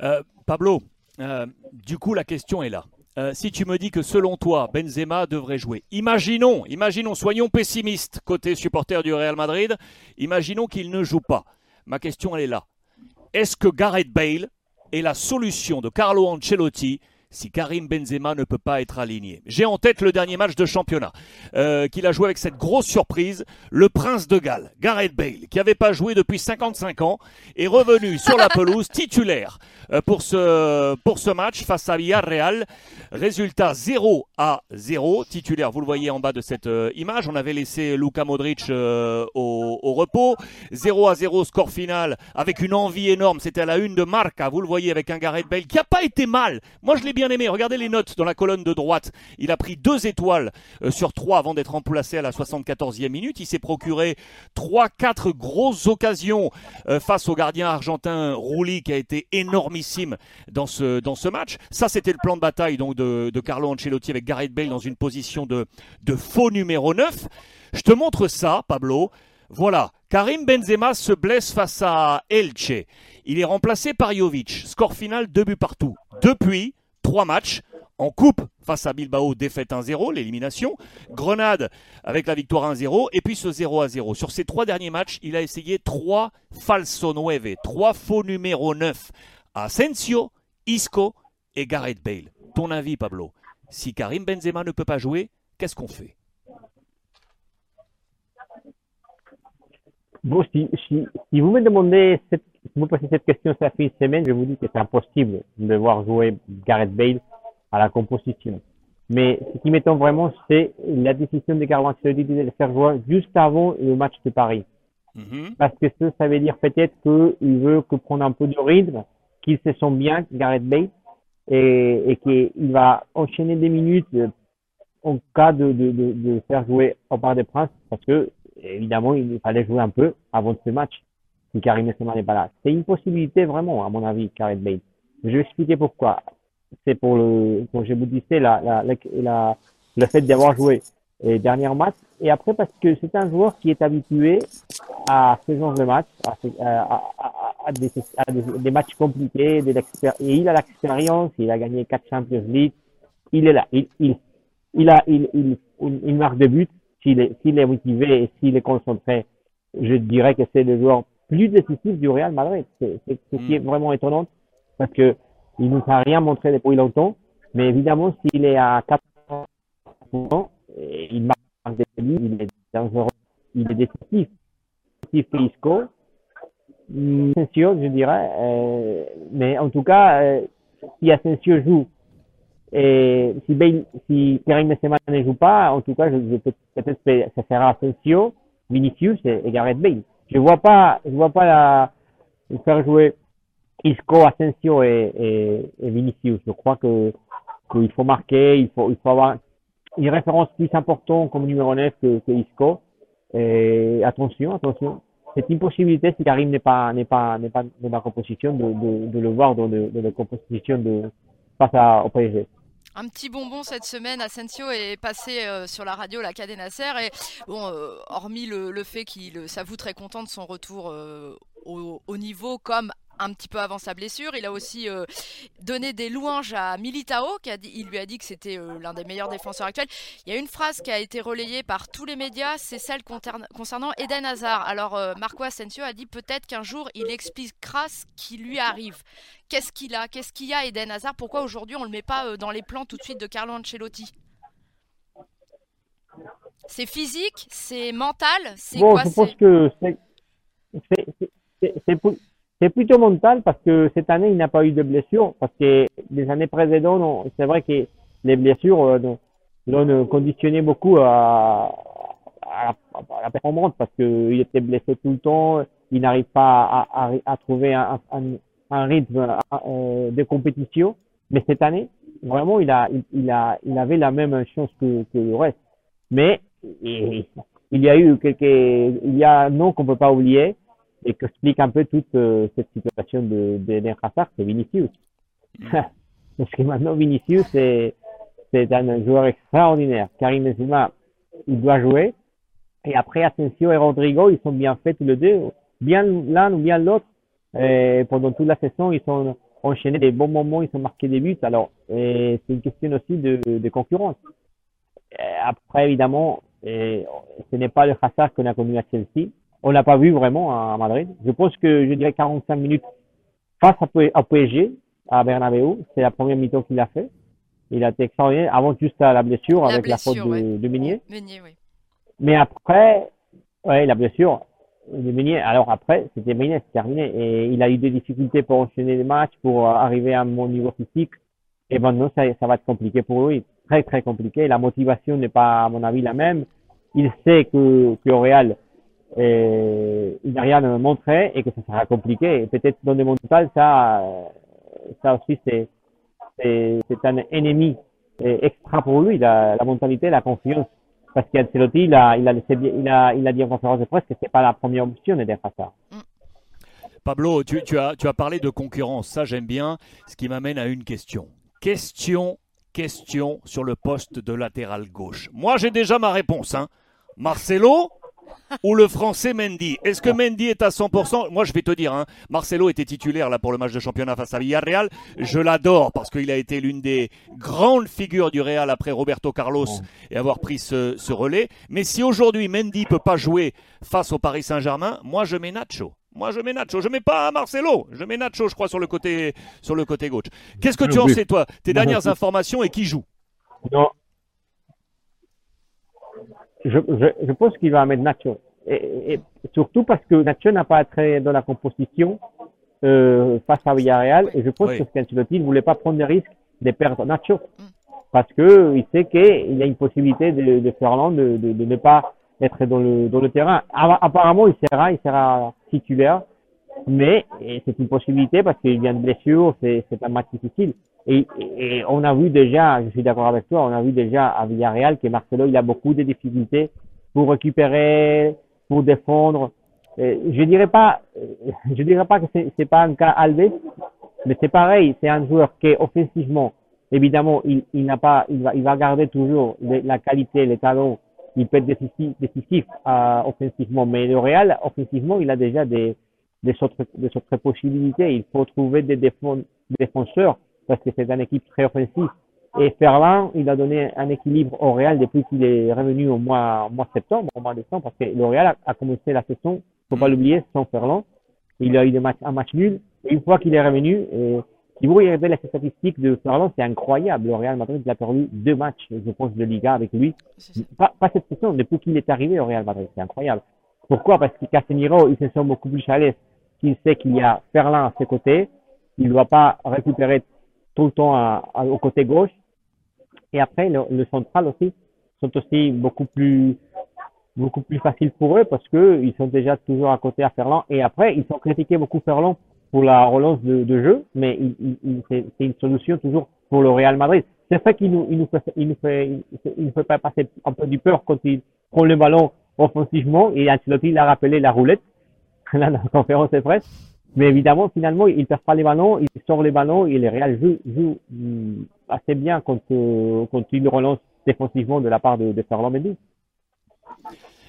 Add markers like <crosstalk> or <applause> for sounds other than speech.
Euh, Pablo, euh, du coup, la question est là. Euh, si tu me dis que selon toi, Benzema devrait jouer, imaginons, imaginons, soyons pessimistes côté supporter du Real Madrid, imaginons qu'il ne joue pas. Ma question, elle est là. Est-ce que Gareth Bale est la solution de Carlo Ancelotti si Karim Benzema ne peut pas être aligné. J'ai en tête le dernier match de championnat euh, qu'il a joué avec cette grosse surprise, le prince de Galles, Gareth Bale, qui n'avait pas joué depuis 55 ans, est revenu sur la <laughs> pelouse titulaire euh, pour, ce, pour ce match face à Villarreal. Résultat 0 à 0, titulaire, vous le voyez en bas de cette euh, image. On avait laissé Luka Modric au, au, repos. 0 à 0, score final, avec une envie énorme. C'était à la une de Marca, vous le voyez, avec un Gareth Bale qui n'a pas été mal. Moi, je l'ai bien aimé. Regardez les notes dans la colonne de droite. Il a pris deux étoiles euh, sur trois avant d'être remplacé à la 74e minute. Il s'est procuré trois, quatre grosses occasions euh, face au gardien argentin Rouli qui a été énormissime dans ce, dans ce match. Ça, c'était le plan de bataille donc de, de, Carlo Ancelotti avec Gareth Bale dans une position de, de faux numéro 9. Je te montre ça, Pablo. Voilà, Karim Benzema se blesse face à Elche. Il est remplacé par Jovic. Score final, deux buts partout. Depuis, trois matchs. En coupe, face à Bilbao, défaite 1-0, l'élimination. Grenade avec la victoire 1-0. Et puis ce 0-0. Sur ces trois derniers matchs, il a essayé trois falso nueve, trois faux numéro 9. Asensio, Isco et Gareth Bale. Ton avis, Pablo? Si Karim Benzema ne peut pas jouer, qu'est-ce qu'on fait? Bon, si, vous me demandez cette si vous posez cette question ça fait une semaine, je vous dis que c'est impossible de voir jouer Gareth Bale à la composition. Mais ce qui m'étonne vraiment, c'est la décision de Carlo Ancelotti de le faire jouer juste avant le match de Paris. Mm-hmm. Parce que ça, ça veut dire peut-être qu'il veut que prendre un peu de rythme, qu'il se sent bien, Gareth Bale, et, et qu'il va enchaîner des minutes en cas de, de, de, de faire jouer au Parc des Princes, parce que évidemment, il fallait jouer un peu avant ce match si Karim n'est pas là. C'est une possibilité vraiment, à mon avis, Karim Bale. Je vais expliquer pourquoi. C'est pour le, comme je vous disais, la, la, la, le fait d'avoir joué les derniers matchs. Et après, parce que c'est un joueur qui est habitué à ce genre de matchs, à, à, à, des, des, matchs compliqués, de et il a l'expérience, il a gagné quatre Champions League, il est là, il, il, il a, il, il, marque de but, s'il est, s'il est motivé et s'il est concentré, je dirais que c'est le joueur plus décisif du Real Madrid. C'est ce qui est hmm. vraiment étonnant parce que il nous a rien montré depuis longtemps. Mais évidemment, s'il est à 4 ans, il marque des buts, il est dangereux, il est décisif. Isco, Asensio, je dirais. Euh, mais en tout cas, euh, si Asensio joue et si, Bale, si Karim Benzema ne joue pas, en tout cas, je, je peut-être ça sera Asensio, Vinicius et, et Gareth Bale je vois pas, je vois pas la, faire jouer Isco, Asensio et, Vinicius. Je crois que qu'il faut marquer, il faut, il faut avoir une référence plus importante comme numéro 9 que, Isco. Et attention, attention. C'est une possibilité si Karim n'est pas, n'est pas, n'est pas dans la composition de, de, de le voir dans, de, la composition de, face à, au PSG. Un petit bonbon cette semaine, Asensio est passé euh, sur la radio, la Cadena Ser, et bon, euh, hormis le, fait qu'il s'avoue très content de son retour euh, au, niveau comme un petit peu avant sa blessure. Il a aussi euh, donné des louanges à Militao, qui a dit, il lui a dit que c'était euh, l'un des meilleurs défenseurs actuels. Il y a une phrase qui a été relayée par tous les médias, c'est celle concernant Eden Hazard. Alors euh, Marco Asensio a dit peut-être qu'un jour il expliquera ce qui lui arrive. Qu'est-ce qu'il a? Qu'est-ce qu'il y a Eden Hazard? Pourquoi aujourd'hui on ne le met pas dans les plans tout de suite de Carlo Ancelotti? C'est physique, c'est mental, c'est quoi? Je pense que c'est c'est plutôt mental parce que cette année, il n'a pas eu de blessures. Parce que les années précédentes, c'est vrai que les blessures euh, l'ont conditionné beaucoup à, la performance parce qu'il était blessé tout le temps. Il n'arrive pas à, trouver un, rythme euh, de compétition. Mais cette année, vraiment, il a, il, a, il avait la même chance que, le reste. Mais il y a eu quelques, il y a un nom qu'on peut pas oublier et qui explique un peu toute euh, cette situation de, de Hazard, c'est Vinicius. Mm. <laughs> Parce que maintenant, Vinicius, c'est, c'est un joueur extraordinaire. Karim Benzema, il doit jouer. Et après, Asensio et Rodrigo, ils sont bien faits tous les deux. Bien l'un ou bien l'autre. pendant toute la saison, ils sont, enchaîné des bons moments, ils ont marqué des buts. Alors, c'est une question aussi de, de concurrence. Après, évidemment, ce n'est pas le Hazard qu'on a connu à Chelsea. On l'a pas vu vraiment à Madrid. Je pense que je dirais 45 minutes face à PSG, à Bernabeu. C'est la première mi-temps qu'il a fait. Il a été extraordinaire avant juste à la blessure avec la faute de, de Meunier. Meunier oui. Mais après, ouais, la blessure de Meunier. Alors après, c'était Meunier, c'est terminé. Et il a eu des difficultés pour enchaîner les matchs, pour arriver à mon niveau physique. Et maintenant, ça, ça va être compliqué pour lui. Très, très compliqué. La motivation n'est pas, à mon avis, la même. Il sait que, que au Real, euh, il n'a rien à montrer et que ça sera compliqué. Et peut-être dans le mental, ça, ça aussi, c'est, c'est un ennemi extra pour lui, la, la mentalité, la confiance. Parce qu'Ancelotti, il a, il, a il, a, il a dit en conférence de presse que c'est pas la première option d'être ça. Mm. Pablo, tu, tu, as, tu as parlé de concurrence, ça j'aime bien, ce qui m'amène à une question. Question, question sur le poste de latéral gauche. Moi j'ai déjà ma réponse. Hein. Marcelo ou le français Mendy. Est-ce que Mendy est à 100% Moi, je vais te dire, hein, Marcelo était titulaire là pour le match de championnat face à Villarreal. Je l'adore parce qu'il a été l'une des grandes figures du Real après Roberto Carlos et avoir pris ce, relais. Mais si aujourd'hui Mendy peut pas jouer face au Paris Saint-Germain, moi je mets Nacho. Moi, je mets Nacho. Je mets pas Marcelo. Je mets Nacho, je crois, sur le côté, sur le côté gauche. Qu'est-ce que tu en sais, toi? Tes dernières informations et qui joue? Non, je, je, je pense qu'il va mettre Nacho. Et, et, surtout parce que Nacho n'a pas été dans la composition euh, face à Villarreal. Et je pense oui. que Ancelotti ne voulait pas prendre le risque de perdre Nacho. Parce que il sait qu'il y a une possibilité de, de Ferland de, de, de, ne pas être dans le, dans le terrain. Apparemment, il sera, il sera titulaire. Mais c'est une possibilité parce qu'il vient de blessure, c'est un match difficile. Et, et, on a vu déjà, je suis d'accord avec toi, on a vu déjà à Villarreal que Marcelo, il a beaucoup de difficultés pour récupérer, pour défendre. je dirais pas, je dirais pas que c'est pas un cas Alves, mais c'est pareil, c'est un joueur qui offensivement, évidemment, il, il n'a pas, il va, il va garder toujours la qualité, les talents, il peut être décisif, décisif euh, offensivement, mais le Real, offensivement, il a déjà des, des autres, des autres possibilités. Il faut trouver des défenseurs parce que c'est une équipe très offensive. Et Ferland, il a donné un équilibre au Real depuis qu'il est revenu au mois, mois septembre, au mois décembre, parce que le Real a, commencé la saison, faut pas l'oublier, sans Ferland. Il a eu des matchs, un match nul. Et une fois qu'il est revenu, et, si vous regardez les statistiques de Ferland, c'est incroyable. Le Real Madrid, il a perdu deux matchs, je pense, de Liga avec lui. Pas, pas cette saison, depuis qu'il est arrivé au Real Madrid. C'est incroyable. Pourquoi? Parce que Casemiro, il se sent beaucoup plus à l'aise. Il sait qu'il y a Ferland à ses côtés. Il ne doit pas récupérer tout le temps à, au côté gauche. Et après, le, le, central aussi sont aussi beaucoup plus beaucoup plus faciles pour eux parce que ils sont déjà toujours à côté à Ferland. Et après, ils sont critiqués beaucoup Ferland pour la relance de, de jeu, mais c'est une solution toujours pour le Real Madrid. C'est ça qu'il nous, il nous fait, il nous fait, il nous fait pas passer un peu du peur quand il prend le ballon offensivement. Et Ancelotti l'a rappelé la roulette, <laughs> là, dans la conférence de presse. Mais évidemment, finalement, il ne perd pas les ballons, il sort les ballons et le Real joue, joue mm, assez bien quand, euh, quand relance défensivement de la part de, de Ferland Mendy.